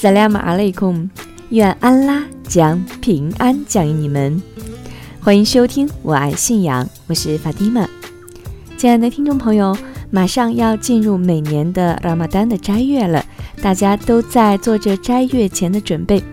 阿萨拉姆阿雷孔，愿安拉将平安降于你们。欢迎收听《我爱信仰》，我是法蒂玛。亲爱的听众朋友，马上要进入每年的拉玛丹的斋月了，大家都在做着斋月前的准备。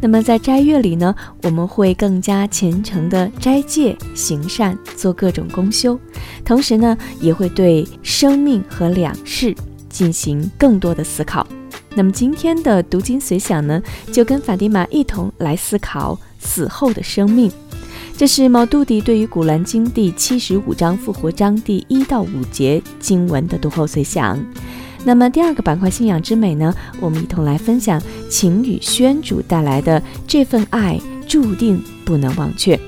那么在斋月里呢，我们会更加虔诚的斋戒、行善、做各种公修，同时呢，也会对生命和两世进行更多的思考。那么今天的读经随想呢，就跟法蒂玛一同来思考死后的生命。这是毛杜迪对于《古兰经》第七十五章复活章第一到五节经文的读后随想。那么第二个板块信仰之美呢，我们一同来分享晴雨轩主带来的这份爱注定不能忘却。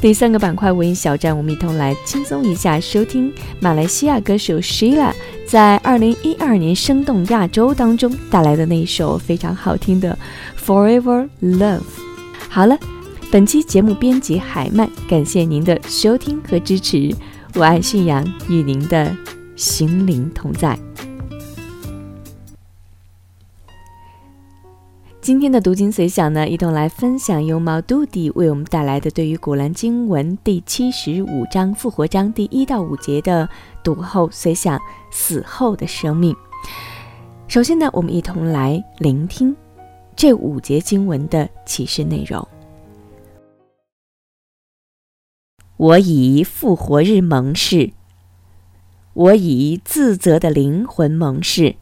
第三个板块文艺小站，我们一同来轻松一下，收听马来西亚歌手 Sheila 在二零一二年生动亚洲当中带来的那一首非常好听的《Forever Love》。好了，本期节目编辑海曼，感谢您的收听和支持。我爱信仰，与您的心灵同在。今天的读经随想呢，一同来分享由毛杜迪为我们带来的对于《古兰经文》第七十五章复活章第一到五节的读后随想死后的生命。首先呢，我们一同来聆听这五节经文的启示内容。我以复活日盟誓，我以自责的灵魂盟誓。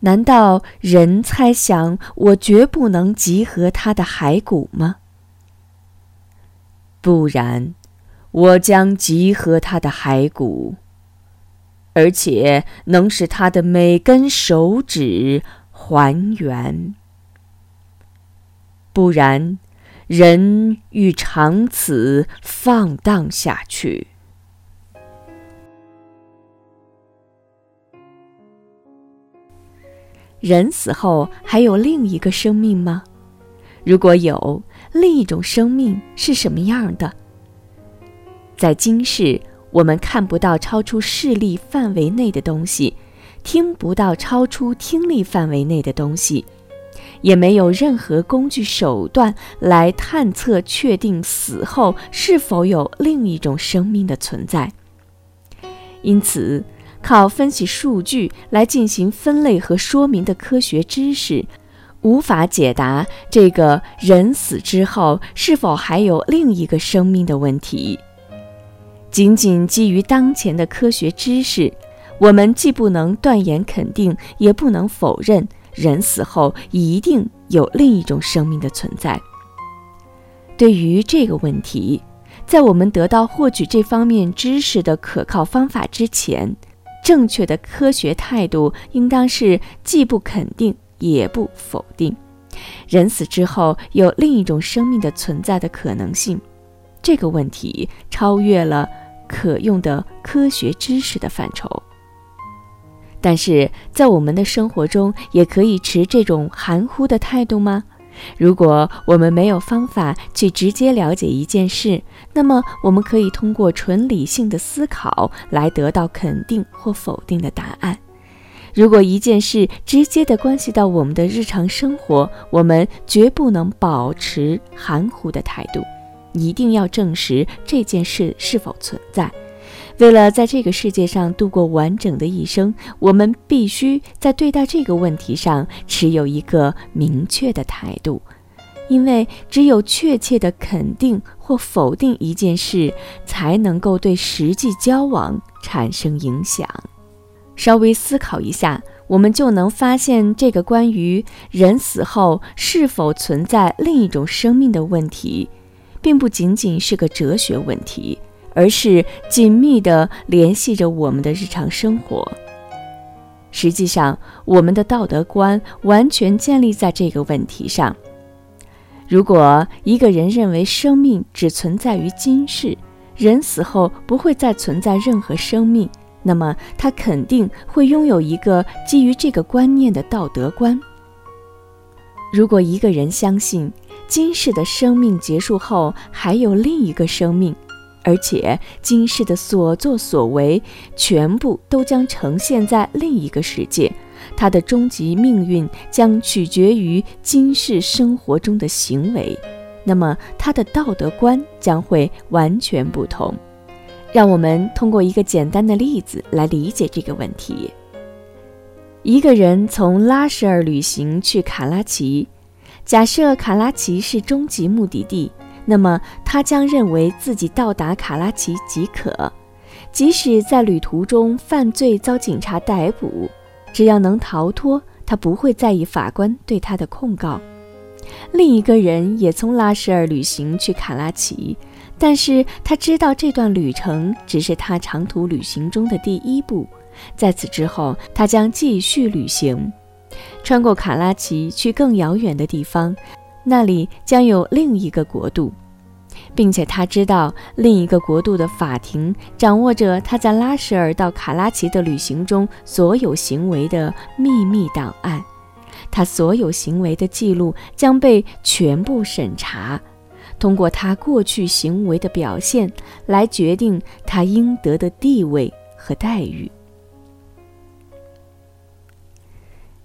难道人猜想我绝不能集合他的骸骨吗？不然，我将集合他的骸骨，而且能使他的每根手指还原。不然，人欲长此放荡下去。人死后还有另一个生命吗？如果有，另一种生命是什么样的？在今世，我们看不到超出视力范围内的东西，听不到超出听力范围内的东西，也没有任何工具手段来探测确定死后是否有另一种生命的存在。因此，靠分析数据来进行分类和说明的科学知识，无法解答这个人死之后是否还有另一个生命的问题。仅仅基于当前的科学知识，我们既不能断言肯定，也不能否认人死后一定有另一种生命的存在。对于这个问题，在我们得到获取这方面知识的可靠方法之前，正确的科学态度应当是既不肯定也不否定，人死之后有另一种生命的存在的可能性。这个问题超越了可用的科学知识的范畴。但是在我们的生活中，也可以持这种含糊的态度吗？如果我们没有方法去直接了解一件事，那么我们可以通过纯理性的思考来得到肯定或否定的答案。如果一件事直接的关系到我们的日常生活，我们绝不能保持含糊的态度，一定要证实这件事是否存在。为了在这个世界上度过完整的一生，我们必须在对待这个问题上持有一个明确的态度，因为只有确切的肯定或否定一件事，才能够对实际交往产生影响。稍微思考一下，我们就能发现这个关于人死后是否存在另一种生命的问题，并不仅仅是个哲学问题，而是紧密地联系着我们的日常生活。实际上，我们的道德观完全建立在这个问题上。如果一个人认为生命只存在于今世，人死后不会再存在任何生命，那么他肯定会拥有一个基于这个观念的道德观。如果一个人相信今世的生命结束后还有另一个生命，而且今世的所作所为全部都将呈现在另一个世界，他的终极命运将取决于今世生活中的行为，那么他的道德观将会完全不同。让我们通过一个简单的例子来理解这个问题。一个人从拉什尔旅行去卡拉奇，假设卡拉奇是终极目的地。那么他将认为自己到达卡拉奇即可，即使在旅途中犯罪遭警察逮捕，只要能逃脱，他不会在意法官对他的控告。另一个人也从拉什尔旅行去卡拉奇，但是他知道这段旅程只是他长途旅行中的第一步，在此之后他将继续旅行，穿过卡拉奇去更遥远的地方。那里将有另一个国度，并且他知道另一个国度的法庭掌握着他在拉什尔到卡拉奇的旅行中所有行为的秘密档案，他所有行为的记录将被全部审查，通过他过去行为的表现来决定他应得的地位和待遇。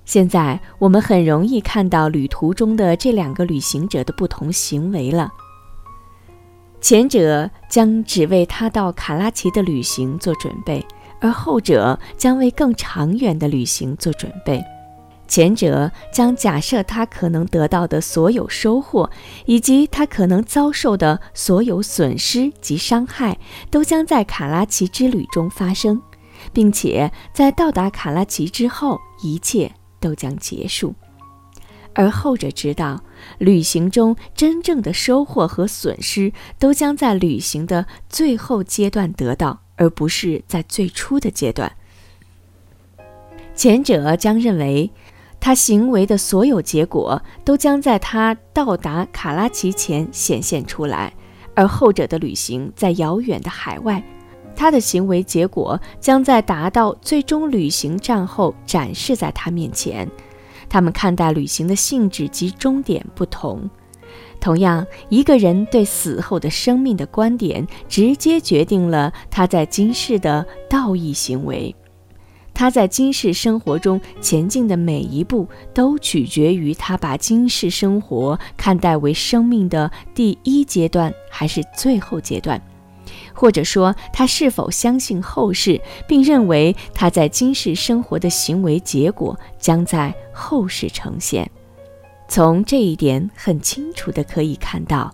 现在我们很容易看到旅途中的这两个旅行者的不同行为了。前者将只为他到卡拉奇的旅行做准备，而后者将为更长远的旅行做准备。前者将假设他可能得到的所有收获，以及他可能遭受的所有损失及伤害，都将在卡拉奇之旅中发生，并且在到达卡拉奇之后，一切。都将结束，而后者知道，旅行中真正的收获和损失都将在旅行的最后阶段得到，而不是在最初的阶段。前者将认为，他行为的所有结果都将在他到达卡拉奇前显现出来，而后者的旅行在遥远的海外。他的行为结果将在达到最终旅行站后展示在他面前。他们看待旅行的性质及终点不同。同样，一个人对死后的生命的观点，直接决定了他在今世的道义行为。他在今世生活中前进的每一步，都取决于他把今世生活看待为生命的第一阶段还是最后阶段。或者说，他是否相信后世，并认为他在今世生活的行为结果将在后世呈现？从这一点很清楚的可以看到，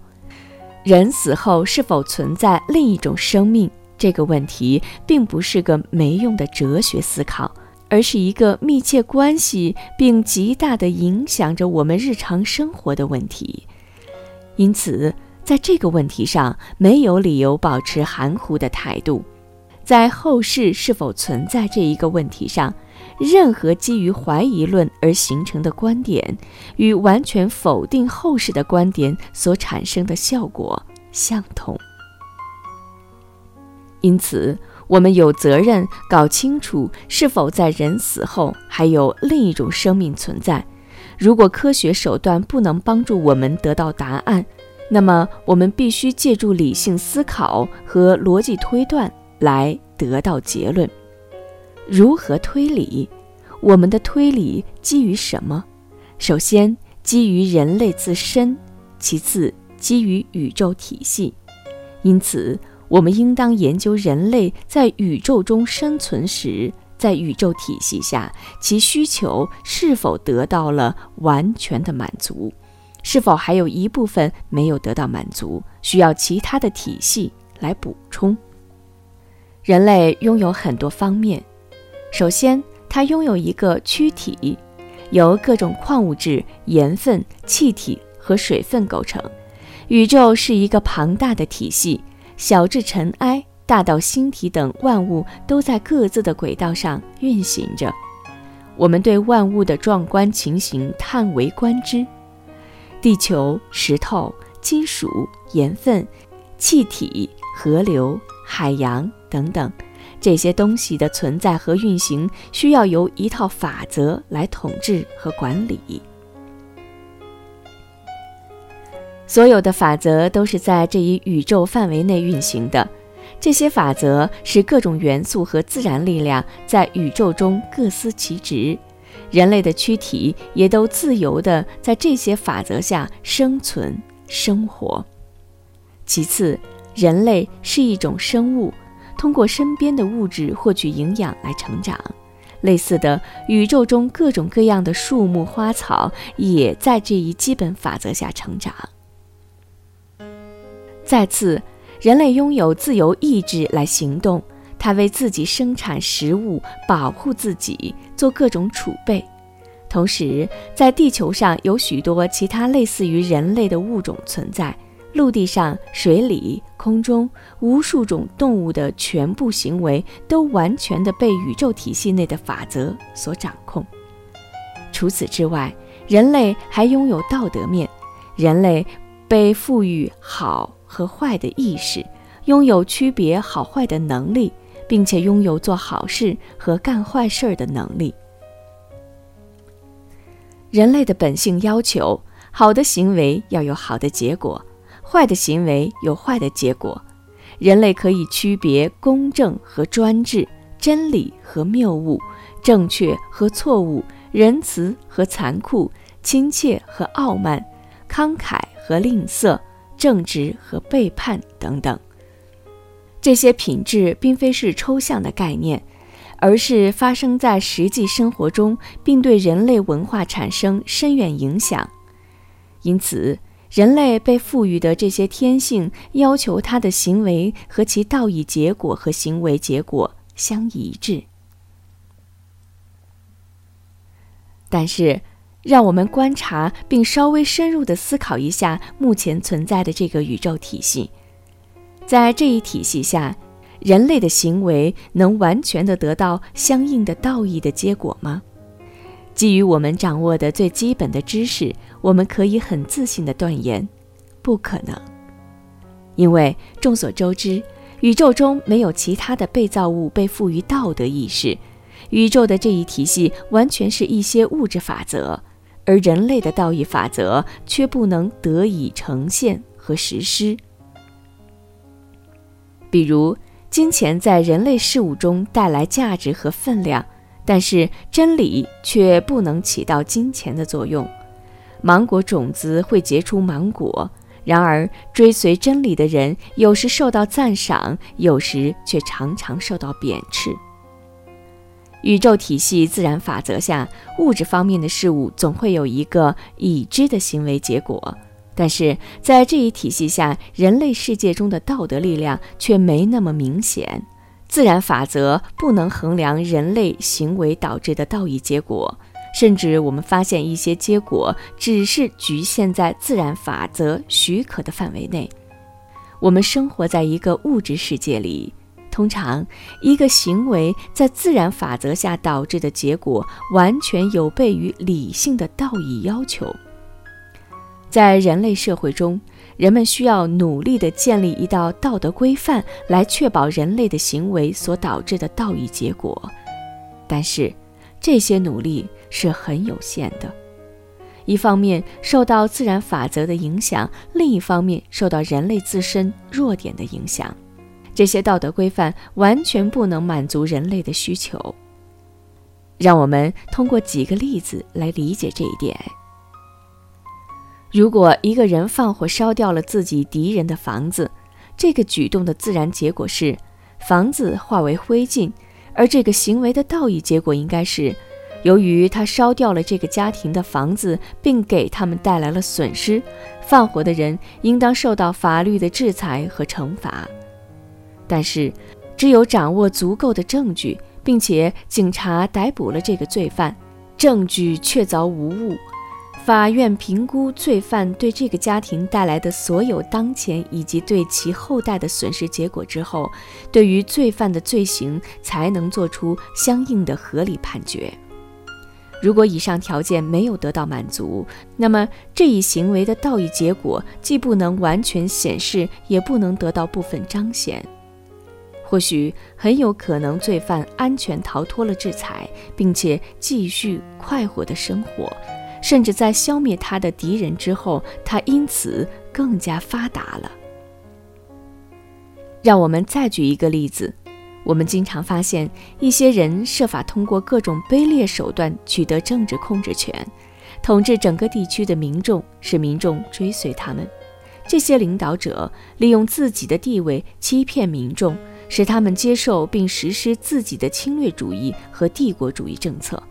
人死后是否存在另一种生命这个问题，并不是个没用的哲学思考，而是一个密切关系并极大的影响着我们日常生活的问题。因此。在这个问题上，没有理由保持含糊的态度。在后世是否存在这一个问题上，任何基于怀疑论而形成的观点，与完全否定后世的观点所产生的效果相同。因此，我们有责任搞清楚是否在人死后还有另一种生命存在。如果科学手段不能帮助我们得到答案，那么，我们必须借助理性思考和逻辑推断来得到结论。如何推理？我们的推理基于什么？首先，基于人类自身；其次，基于宇宙体系。因此，我们应当研究人类在宇宙中生存时，在宇宙体系下，其需求是否得到了完全的满足。是否还有一部分没有得到满足，需要其他的体系来补充？人类拥有很多方面。首先，它拥有一个躯体，由各种矿物质、盐分、气体和水分构成，宇宙是一个庞大的体系，小至尘埃，大到星体等万物都在各自的轨道上运行着。我们对万物的壮观情形叹为观之。地球、石头、金属、盐分、气体、河流、海洋等等，这些东西的存在和运行，需要由一套法则来统治和管理。所有的法则都是在这一宇宙范围内运行的。这些法则是各种元素和自然力量在宇宙中各司其职，人类的躯体也都自由地在这些法则下生存生活。其次，人类是一种生物，通过身边的物质获取营养来成长。类似的，宇宙中各种各样的树木花草也在这一基本法则下成长。再次。人类拥有自由意志来行动，他为自己生产食物，保护自己，做各种储备。同时，在地球上有许多其他类似于人类的物种存在，陆地上、水里、空中，无数种动物的全部行为都完全的被宇宙体系内的法则所掌控。除此之外，人类还拥有道德面，人类被赋予好。和坏的意识，拥有区别好坏的能力，并且拥有做好事和干坏事的能力。人类的本性要求，好的行为要有好的结果，坏的行为有坏的结果。人类可以区别公正和专制，真理和谬误，正确和错误，仁慈和残酷，亲切和傲慢，慷慨和吝啬。正直和背叛等等，这些品质并非是抽象的概念，而是发生在实际生活中，并对人类文化产生深远影响。因此，人类被赋予的这些天性，要求他的行为和其道义结果和行为结果相一致。但是，让我们观察并稍微深入的思考一下目前存在的这个宇宙体系。在这一体系下，人类的行为能完全地得到相应的道义的结果吗？基于我们掌握的最基本的知识，我们可以很自信地断言，不可能。因为众所周知，宇宙中没有其他的被造物被赋予道德意识，宇宙的这一体系完全是一些物质法则。而人类的道义法则却不能得以呈现和实施。比如，金钱在人类事物中带来价值和分量，但是真理却不能起到金钱的作用。芒果种子会结出芒果，然而追随真理的人有时受到赞赏，有时却常常受到贬斥。宇宙体系自然法则下，物质方面的事物总会有一个已知的行为结果，但是在这一体系下，人类世界中的道德力量却没那么明显。自然法则不能衡量人类行为导致的道义结果，甚至我们发现一些结果只是局限在自然法则许可的范围内。我们生活在一个物质世界里。通常，一个行为在自然法则下导致的结果，完全有悖于理性的道义要求。在人类社会中，人们需要努力地建立一道道德规范，来确保人类的行为所导致的道义结果。但是，这些努力是很有限的。一方面受到自然法则的影响，另一方面受到人类自身弱点的影响。这些道德规范完全不能满足人类的需求。让我们通过几个例子来理解这一点。如果一个人放火烧掉了自己敌人的房子，这个举动的自然结果是房子化为灰烬，而这个行为的道义结果应该是，由于他烧掉了这个家庭的房子，并给他们带来了损失，放火的人应当受到法律的制裁和惩罚。但是，只有掌握足够的证据，并且警察逮捕了这个罪犯，证据确凿无误，法院评估罪犯对这个家庭带来的所有当前以及对其后代的损失结果之后，对于罪犯的罪行才能做出相应的合理判决。如果以上条件没有得到满足，那么这一行为的道义结果既不能完全显示，也不能得到部分彰显。或许很有可能，罪犯安全逃脱了制裁，并且继续快活的生活，甚至在消灭他的敌人之后，他因此更加发达了。让我们再举一个例子。我们经常发现，一些人设法通过各种卑劣手段取得政治控制权，统治整个地区的民众，使民众追随他们。这些领导者利用自己的地位欺骗民众，使他们接受并实施自己的侵略主义和帝国主义政策。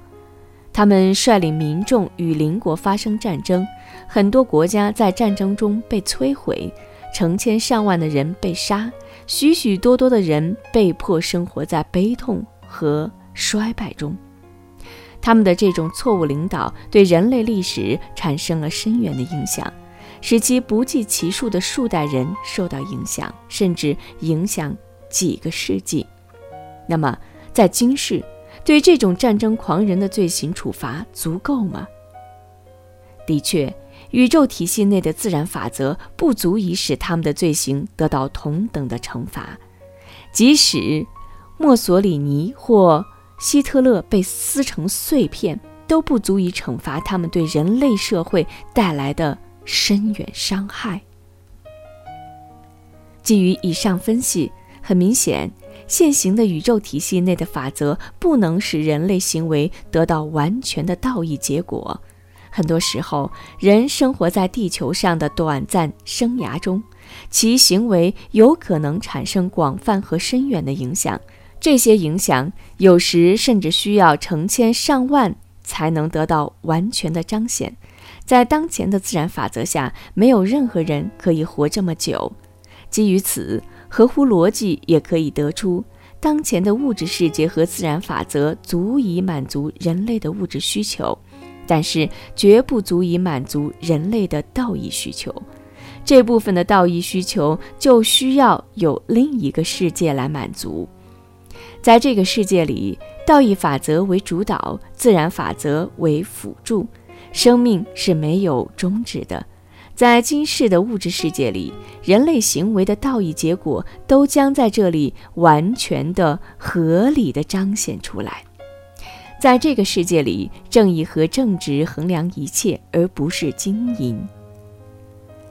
他们率领民众与邻国发生战争，很多国家在战争中被摧毁，成千上万的人被杀。许许多多的人被迫生活在悲痛和衰败中，他们的这种错误领导对人类历史产生了深远的影响，使其不计其数的数代人受到影响，甚至影响几个世纪。那么，在今世，对这种战争狂人的罪行处罚足够吗？的确。宇宙体系内的自然法则不足以使他们的罪行得到同等的惩罚，即使墨索里尼或希特勒被撕成碎片，都不足以惩罚他们对人类社会带来的深远伤害。基于以上分析，很明显，现行的宇宙体系内的法则不能使人类行为得到完全的道义结果。很多时候，人生活在地球上的短暂生涯中，其行为有可能产生广泛和深远的影响。这些影响有时甚至需要成千上万才能得到完全的彰显。在当前的自然法则下，没有任何人可以活这么久。基于此，合乎逻辑也可以得出，当前的物质世界和自然法则足以满足人类的物质需求。但是绝不足以满足人类的道义需求，这部分的道义需求就需要有另一个世界来满足。在这个世界里，道义法则为主导，自然法则为辅助，生命是没有终止的。在今世的物质世界里，人类行为的道义结果都将在这里完全的、合理的彰显出来。在这个世界里，正义和正直衡量一切，而不是金银。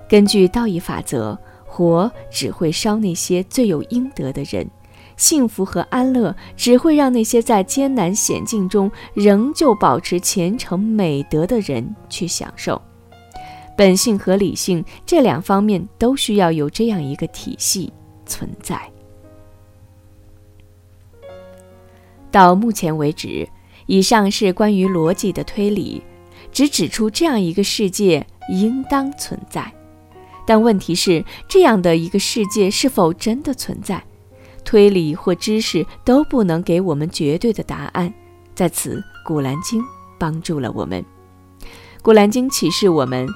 根据道义法则，火只会烧那些罪有应得的人，幸福和安乐只会让那些在艰难险境中仍旧保持虔诚美德的人去享受。本性和理性这两方面都需要有这样一个体系存在。到目前为止。以上是关于逻辑的推理，只指出这样一个世界应当存在。但问题是，这样的一个世界是否真的存在？推理或知识都不能给我们绝对的答案。在此，《古兰经》帮助了我们。《古兰经》启示我们，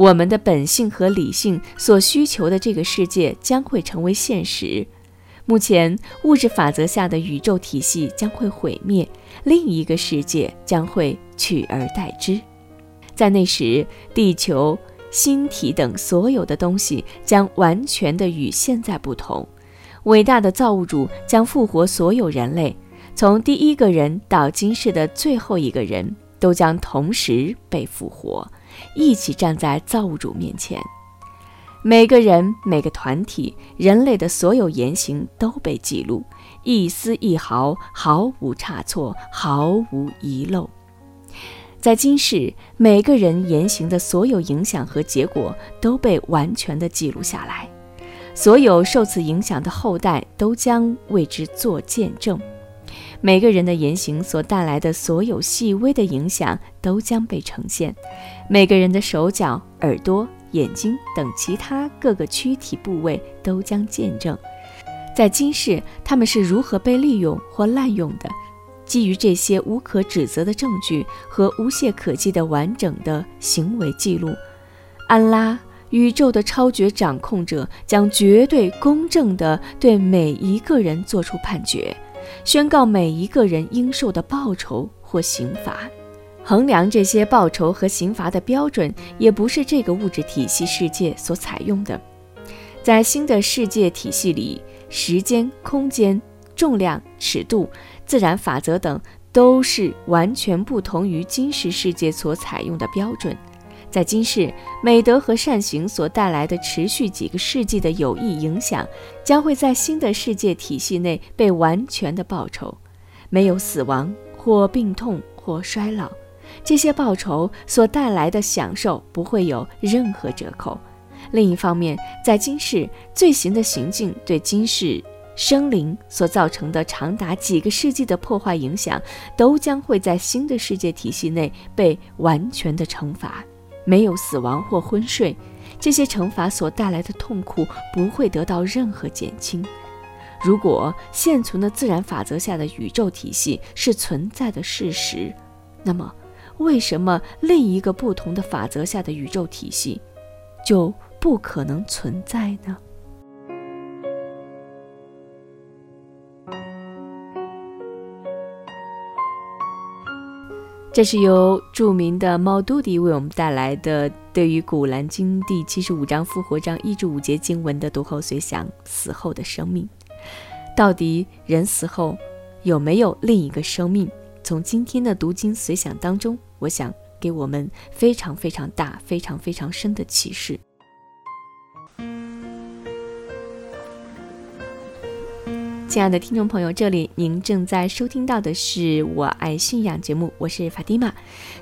我们的本性和理性所需求的这个世界将会成为现实。目前，物质法则下的宇宙体系将会毁灭。另一个世界将会取而代之，在那时，地球、星体等所有的东西将完全的与现在不同。伟大的造物主将复活所有人类，从第一个人到今世的最后一个人，都将同时被复活，一起站在造物主面前。每个人、每个团体、人类的所有言行都被记录。一丝一毫毫无差错，毫无遗漏。在今世，每个人言行的所有影响和结果都被完全的记录下来，所有受此影响的后代都将为之做见证。每个人的言行所带来的所有细微的影响都将被呈现，每个人的手脚、耳朵、眼睛等其他各个躯体部位都将见证。在今世，他们是如何被利用或滥用的，基于这些无可指责的证据和无懈可击的完整的行为记录，安拉宇宙的超绝掌控者将绝对公正地对每一个人做出判决，宣告每一个人应受的报酬或刑罚。衡量这些报酬和刑罚的标准，也不是这个物质体系世界所采用的。在新的世界体系里，时间、空间、重量、尺度、自然法则等都是完全不同于今世世界所采用的标准。在今世，美德和善行所带来的持续几个世纪的有益影响，将会在新的世界体系内被完全的报酬。没有死亡或病痛或衰老，这些报酬所带来的享受不会有任何折扣。另一方面，在今世罪行的行径对今世生灵所造成的长达几个世纪的破坏影响，都将会在新的世界体系内被完全的惩罚。没有死亡或昏睡，这些惩罚所带来的痛苦不会得到任何减轻。如果现存的自然法则下的宇宙体系是存在的事实，那么为什么另一个不同的法则下的宇宙体系就？不可能存在呢。这是由著名的猫杜迪为我们带来的对于《古兰经》第七十五章复活章一至五节经文的读后随想：死后的生命，到底人死后有没有另一个生命？从今天的读经随想当中，我想给我们非常非常大、非常非常深的启示。亲爱的听众朋友，这里您正在收听到的是我爱信仰节目，我是法蒂玛。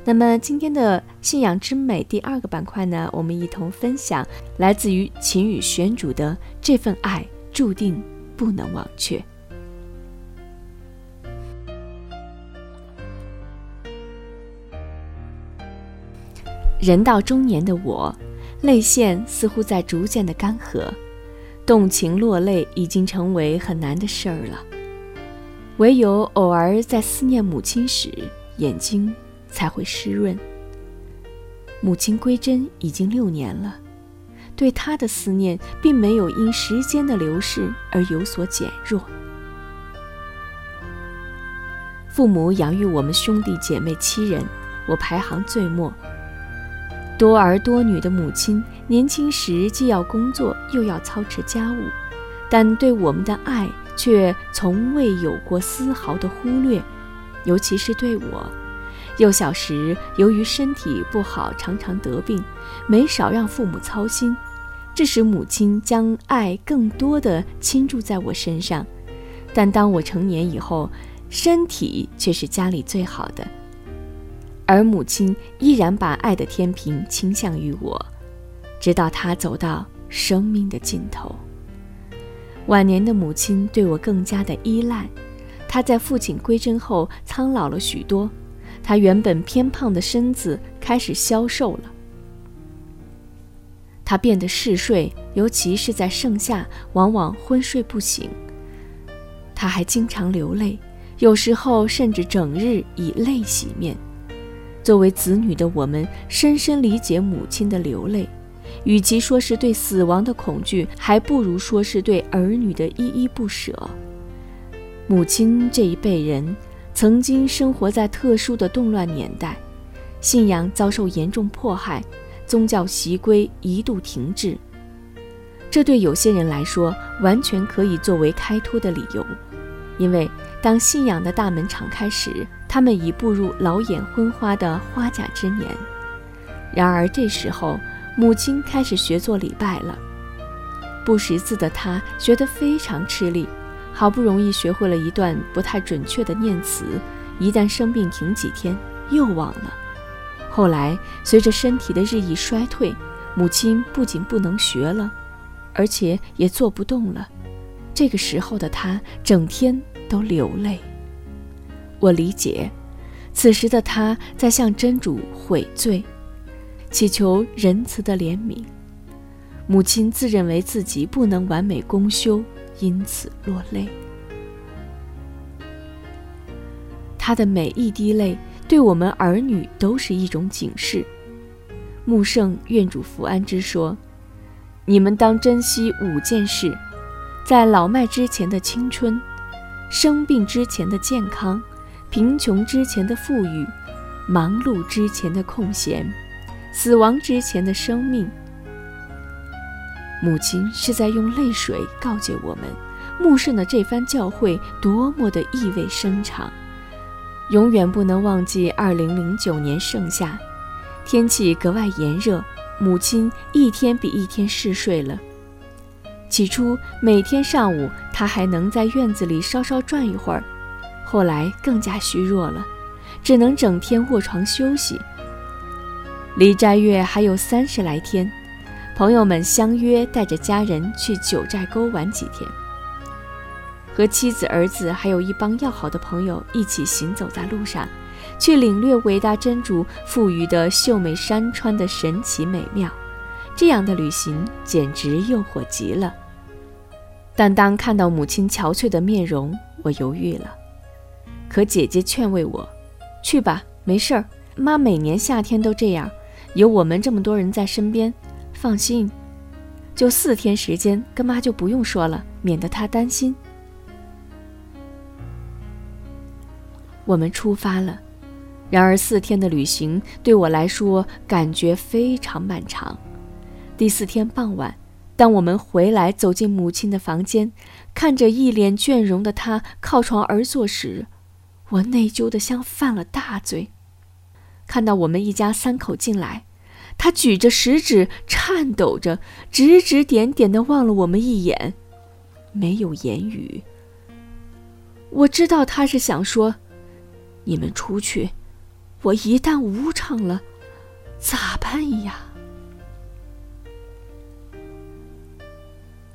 那么今天的信仰之美第二个板块呢，我们一同分享来自于秦宇玄主的这份爱，注定不能忘却。人到中年的我，泪腺似乎在逐渐的干涸。动情落泪已经成为很难的事儿了，唯有偶尔在思念母亲时，眼睛才会湿润。母亲归真已经六年了，对她的思念并没有因时间的流逝而有所减弱。父母养育我们兄弟姐妹七人，我排行最末。多儿多女的母亲，年轻时既要工作又要操持家务，但对我们的爱却从未有过丝毫的忽略，尤其是对我。幼小时由于身体不好，常常得病，没少让父母操心，这使母亲将爱更多的倾注在我身上。但当我成年以后，身体却是家里最好的。而母亲依然把爱的天平倾向于我，直到她走到生命的尽头。晚年的母亲对我更加的依赖，她在父亲归真后苍老了许多，她原本偏胖的身子开始消瘦了，她变得嗜睡，尤其是在盛夏，往往昏睡不醒。她还经常流泪，有时候甚至整日以泪洗面。作为子女的我们，深深理解母亲的流泪。与其说是对死亡的恐惧，还不如说是对儿女的依依不舍。母亲这一辈人，曾经生活在特殊的动乱年代，信仰遭受严重迫害，宗教习规一度停滞。这对有些人来说，完全可以作为开脱的理由，因为当信仰的大门敞开时，他们已步入老眼昏花的花甲之年，然而这时候，母亲开始学做礼拜了。不识字的她学得非常吃力，好不容易学会了一段不太准确的念词，一旦生病停几天又忘了。后来随着身体的日益衰退，母亲不仅不能学了，而且也做不动了。这个时候的她整天都流泪。我理解，此时的他在向真主悔罪，祈求仁慈的怜悯。母亲自认为自己不能完美公修，因此落泪。他的每一滴泪，对我们儿女都是一种警示。穆圣愿主福安之说：“你们当珍惜五件事，在老迈之前的青春，生病之前的健康，贫穷之前的富裕，忙碌之前的空闲，死亡之前的生命。”母亲是在用泪水告诫我们，穆圣的这番教诲多么的意味深长。永远不能忘记2009年盛夏。天气格外炎热，母亲一天比一天嗜睡了。起初每天上午，她还能在院子里稍稍转一会儿，后来更加虚弱了，只能整天卧床休息。离斋月还有三十来天，朋友们相约带着家人去九寨沟玩几天，和妻子、儿子还有一帮要好的朋友一起行走在路上。去领略伟大真主赋予的秀美山川的神奇美妙，这样的旅行简直诱惑极了。但当看到母亲憔悴的面容，我犹豫了。可姐姐劝慰我：“去吧，没事儿，妈每年夏天都这样，有我们这么多人在身边，放心。就四天时间，跟妈就不用说了，免得她担心。”我们出发了。然而，四天的旅行对我来说感觉非常漫长。第四天傍晚，当我们回来走进母亲的房间，看着一脸倦容的她靠床而坐时，我内疚的像犯了大罪。看到我们一家三口进来，他举着食指，颤抖着，指指点点的望了我们一眼，没有言语。我知道他是想说：“你们出去。”我一旦无常了，咋办呀？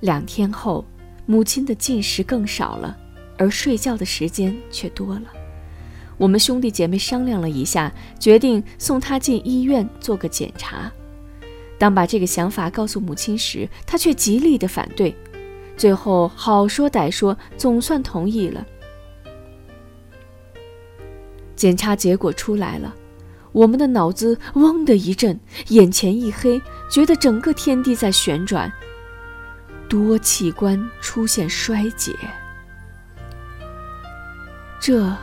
两天后，母亲的进食更少了，而睡觉的时间却多了。我们兄弟姐妹商量了一下，决定送她进医院做个检查。当把这个想法告诉母亲时，她却极力的反对。最后好说歹说，总算同意了。检查结果出来了，我们的脑子嗡的一震，眼前一黑，觉得整个天地在旋转，多器官出现衰竭。这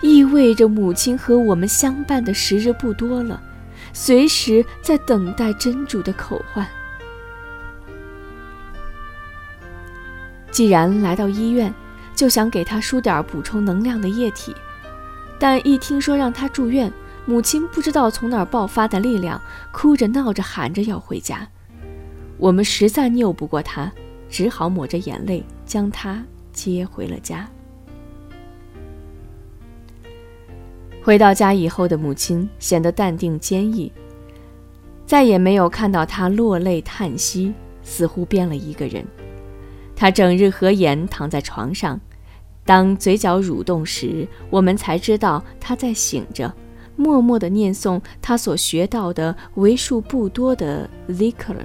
意味着母亲和我们相伴的时日不多了，随时在等待真主的口唤。既然来到医院，就想给他输点补充能量的液体。但一听说让他住院，母亲不知道从哪儿爆发的力量，哭着闹着喊着要回家。我们实在拗不过他，只好抹着眼泪将他接回了家。回到家以后的母亲显得淡定坚毅，再也没有看到他落泪叹息，似乎变了一个人。他整日合眼躺在床上。当嘴角蠕动时，我们才知道他在醒着，默默地念诵他所学到的为数不多的 zikr，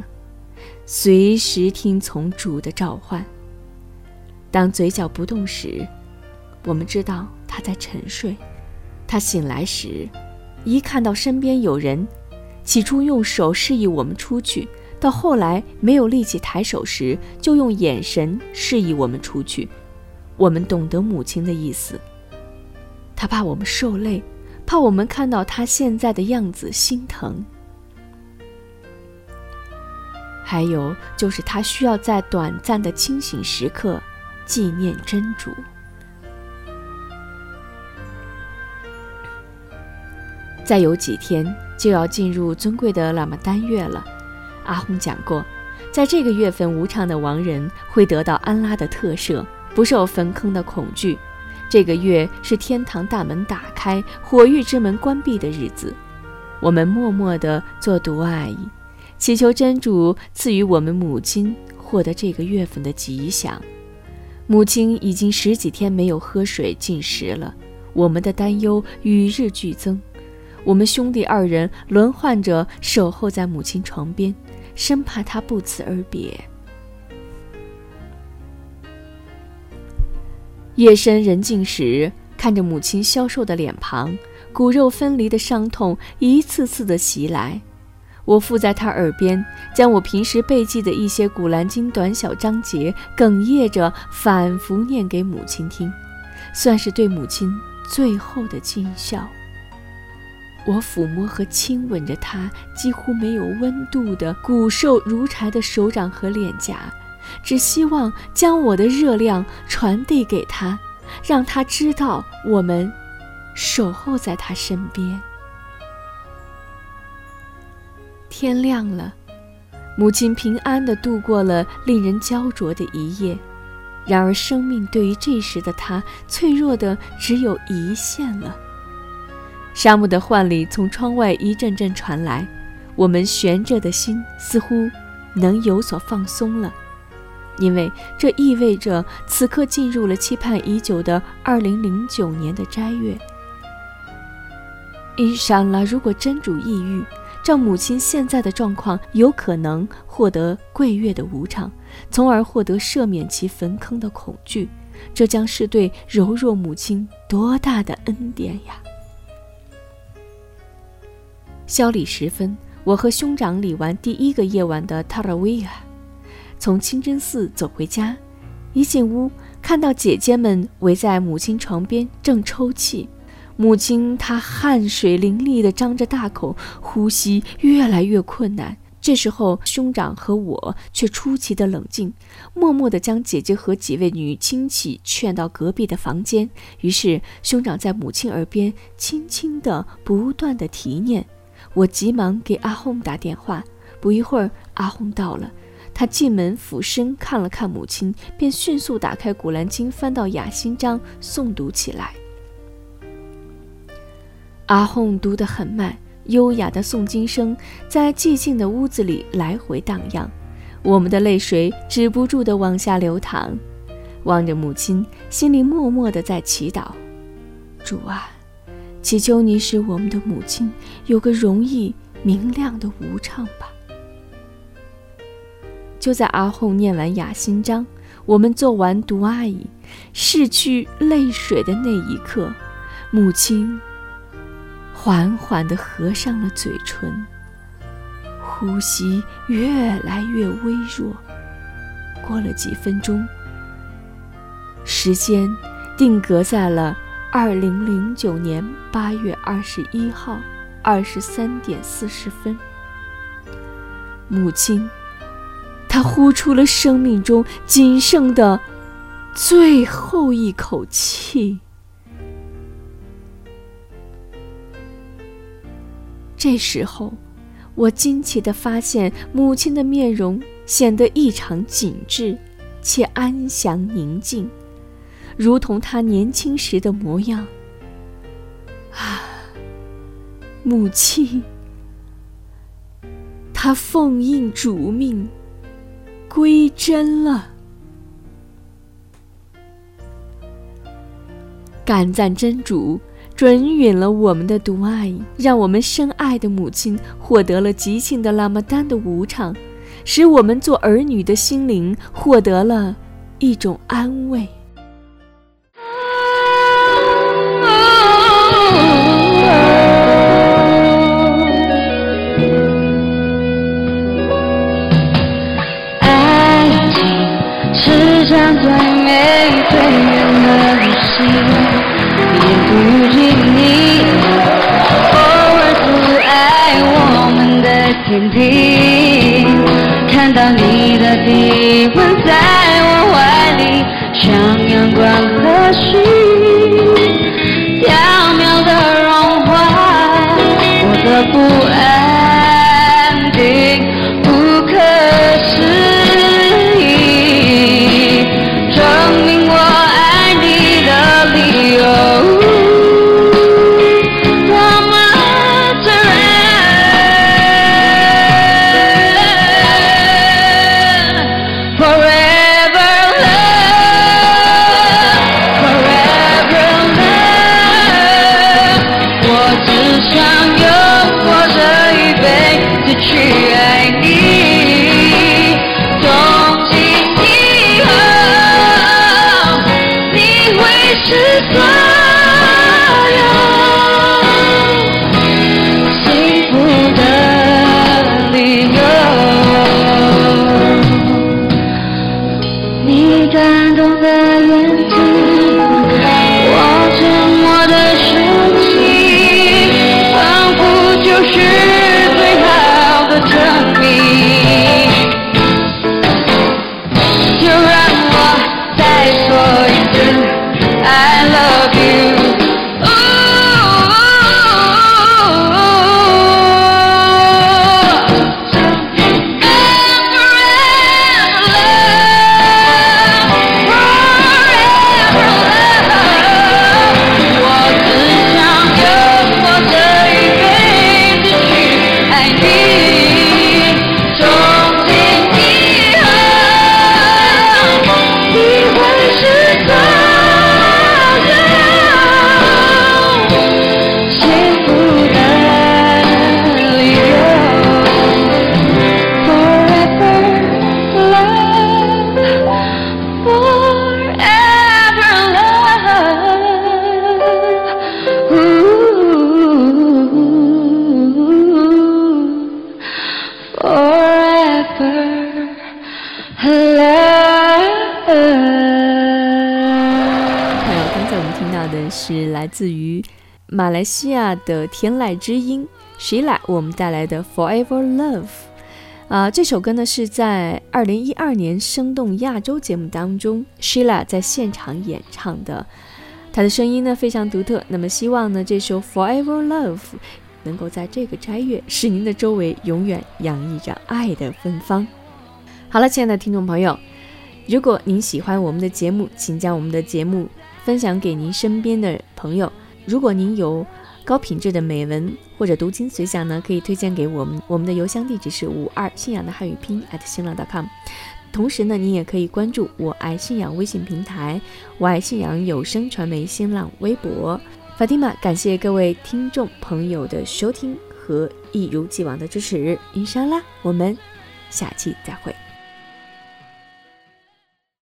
随时听从主的召唤。当嘴角不动时，我们知道他在沉睡。他醒来时，一看到身边有人，起初用手示意我们出去，到后来没有力气抬手时，就用眼神示意我们出去。我们懂得母亲的意思，他怕我们受累，怕我们看到他现在的样子心疼。还有就是，他需要在短暂的清醒时刻纪念真主。再有几天就要进入尊贵的喇嘛丹月了，阿訇讲过，在这个月份无常的亡人会得到安拉的特赦。不受坟坑的恐惧，这个月是天堂大门打开、火狱之门关闭的日子。我们默默地做独爱，祈求真主赐予我们母亲获得这个月份的吉祥。母亲已经十几天没有喝水进食了，我们的担忧与日俱增。我们兄弟二人轮换着守候在母亲床边，生怕她不辞而别。夜深人静时，看。着母亲消瘦的脸庞，骨肉分离的伤痛一次次的袭来。我附在他耳边，将我平时背记的一些《古兰经》短小章节哽咽着反复念给母亲听，算是对母亲最后的尽孝。我抚摸和亲吻着她几乎没有温度的骨瘦如柴的手掌和脸颊，只希望将我的热量传递给她，让她知道我们守候在她身边。天亮了，母亲平安地度过了令人焦灼的一夜。然而，生命对于这时的她，脆弱的只有一线了。沙漠的唤里从窗外一阵阵传来，我们悬着的心似乎能有所放松了，因为这意味着此刻进入了期盼已久的二零零九年的斋月。伊莎拉，如果真主抑郁。照母亲现在的状况，有可能获得桂月的无常，从而获得赦免其坟坑的恐惧。这将是对柔弱母亲多大的恩典呀！宵礼时分，我和兄长礼完第一个夜晚的塔拉维亚，从清真寺走回家。一进屋，看到姐姐们围在母亲床边，正抽泣。母亲，她汗水淋漓地张着大口，呼吸越来越困难。这时候，兄长和我却出奇的冷静，默默地将姐姐和几位女亲戚劝到隔壁的房间。于是，兄长在母亲耳边轻轻地、不断地提念。我急忙给阿轰打电话。不一会儿，阿轰到了。他进门俯身看了看母亲，便迅速打开《古兰经》，翻到雅心章，诵读起来。阿訇读得很慢，优雅的诵经声在寂静的屋子里来回荡漾，我们的泪水止不住地往下流淌。望着母亲，心里默默地在祈祷：主啊，祈求你使我们的母亲有个容易明亮的无常吧。就在阿訇念完雅心章，我们做完读阿姨，拭去泪水的那一刻，母亲。缓缓地合上了嘴唇，呼吸越来越微弱。过了几分钟，时间定格在了二零零九年八月二十一号二十三点四十分。母亲，她呼出了生命中仅剩的最后一口气。这时候，我惊奇地发现母亲的面容显得异常紧致，且安详宁静，如同她年轻时的模样。啊，母亲，她奉应主命，归真了。感赞真主。准允了我们的独爱，让我们深爱的母亲获得了吉庆的拉玛丹的无常，使我们做儿女的心灵获得了一种安慰。是张最美最远的旅行。也不及你偶尔阻碍我们的天地，看到你的体温在自于马来西亚的天籁之音 Shila，我们带来的 Forever Love。啊，这首歌呢是在二零一二年生动亚洲节目当中 Shila 在现场演唱的，她的声音呢非常独特。那么希望呢这首 Forever Love 能够在这个斋月使您的周围永远洋溢着爱的芬芳。好了，亲爱的听众朋友，如果您喜欢我们的节目，请将我们的节目分享给您身边的朋友。如果您有高品质的美文或者读经随想呢，可以推荐给我们。我们的邮箱地址是五二信仰的汉语拼音 at 新浪 .com。同时呢，您也可以关注“我爱信仰”微信平台、“我爱信仰有声传媒”新浪微博。法蒂玛，感谢各位听众朋友的收听和一如既往的支持。伊莎拉，我们下期再会。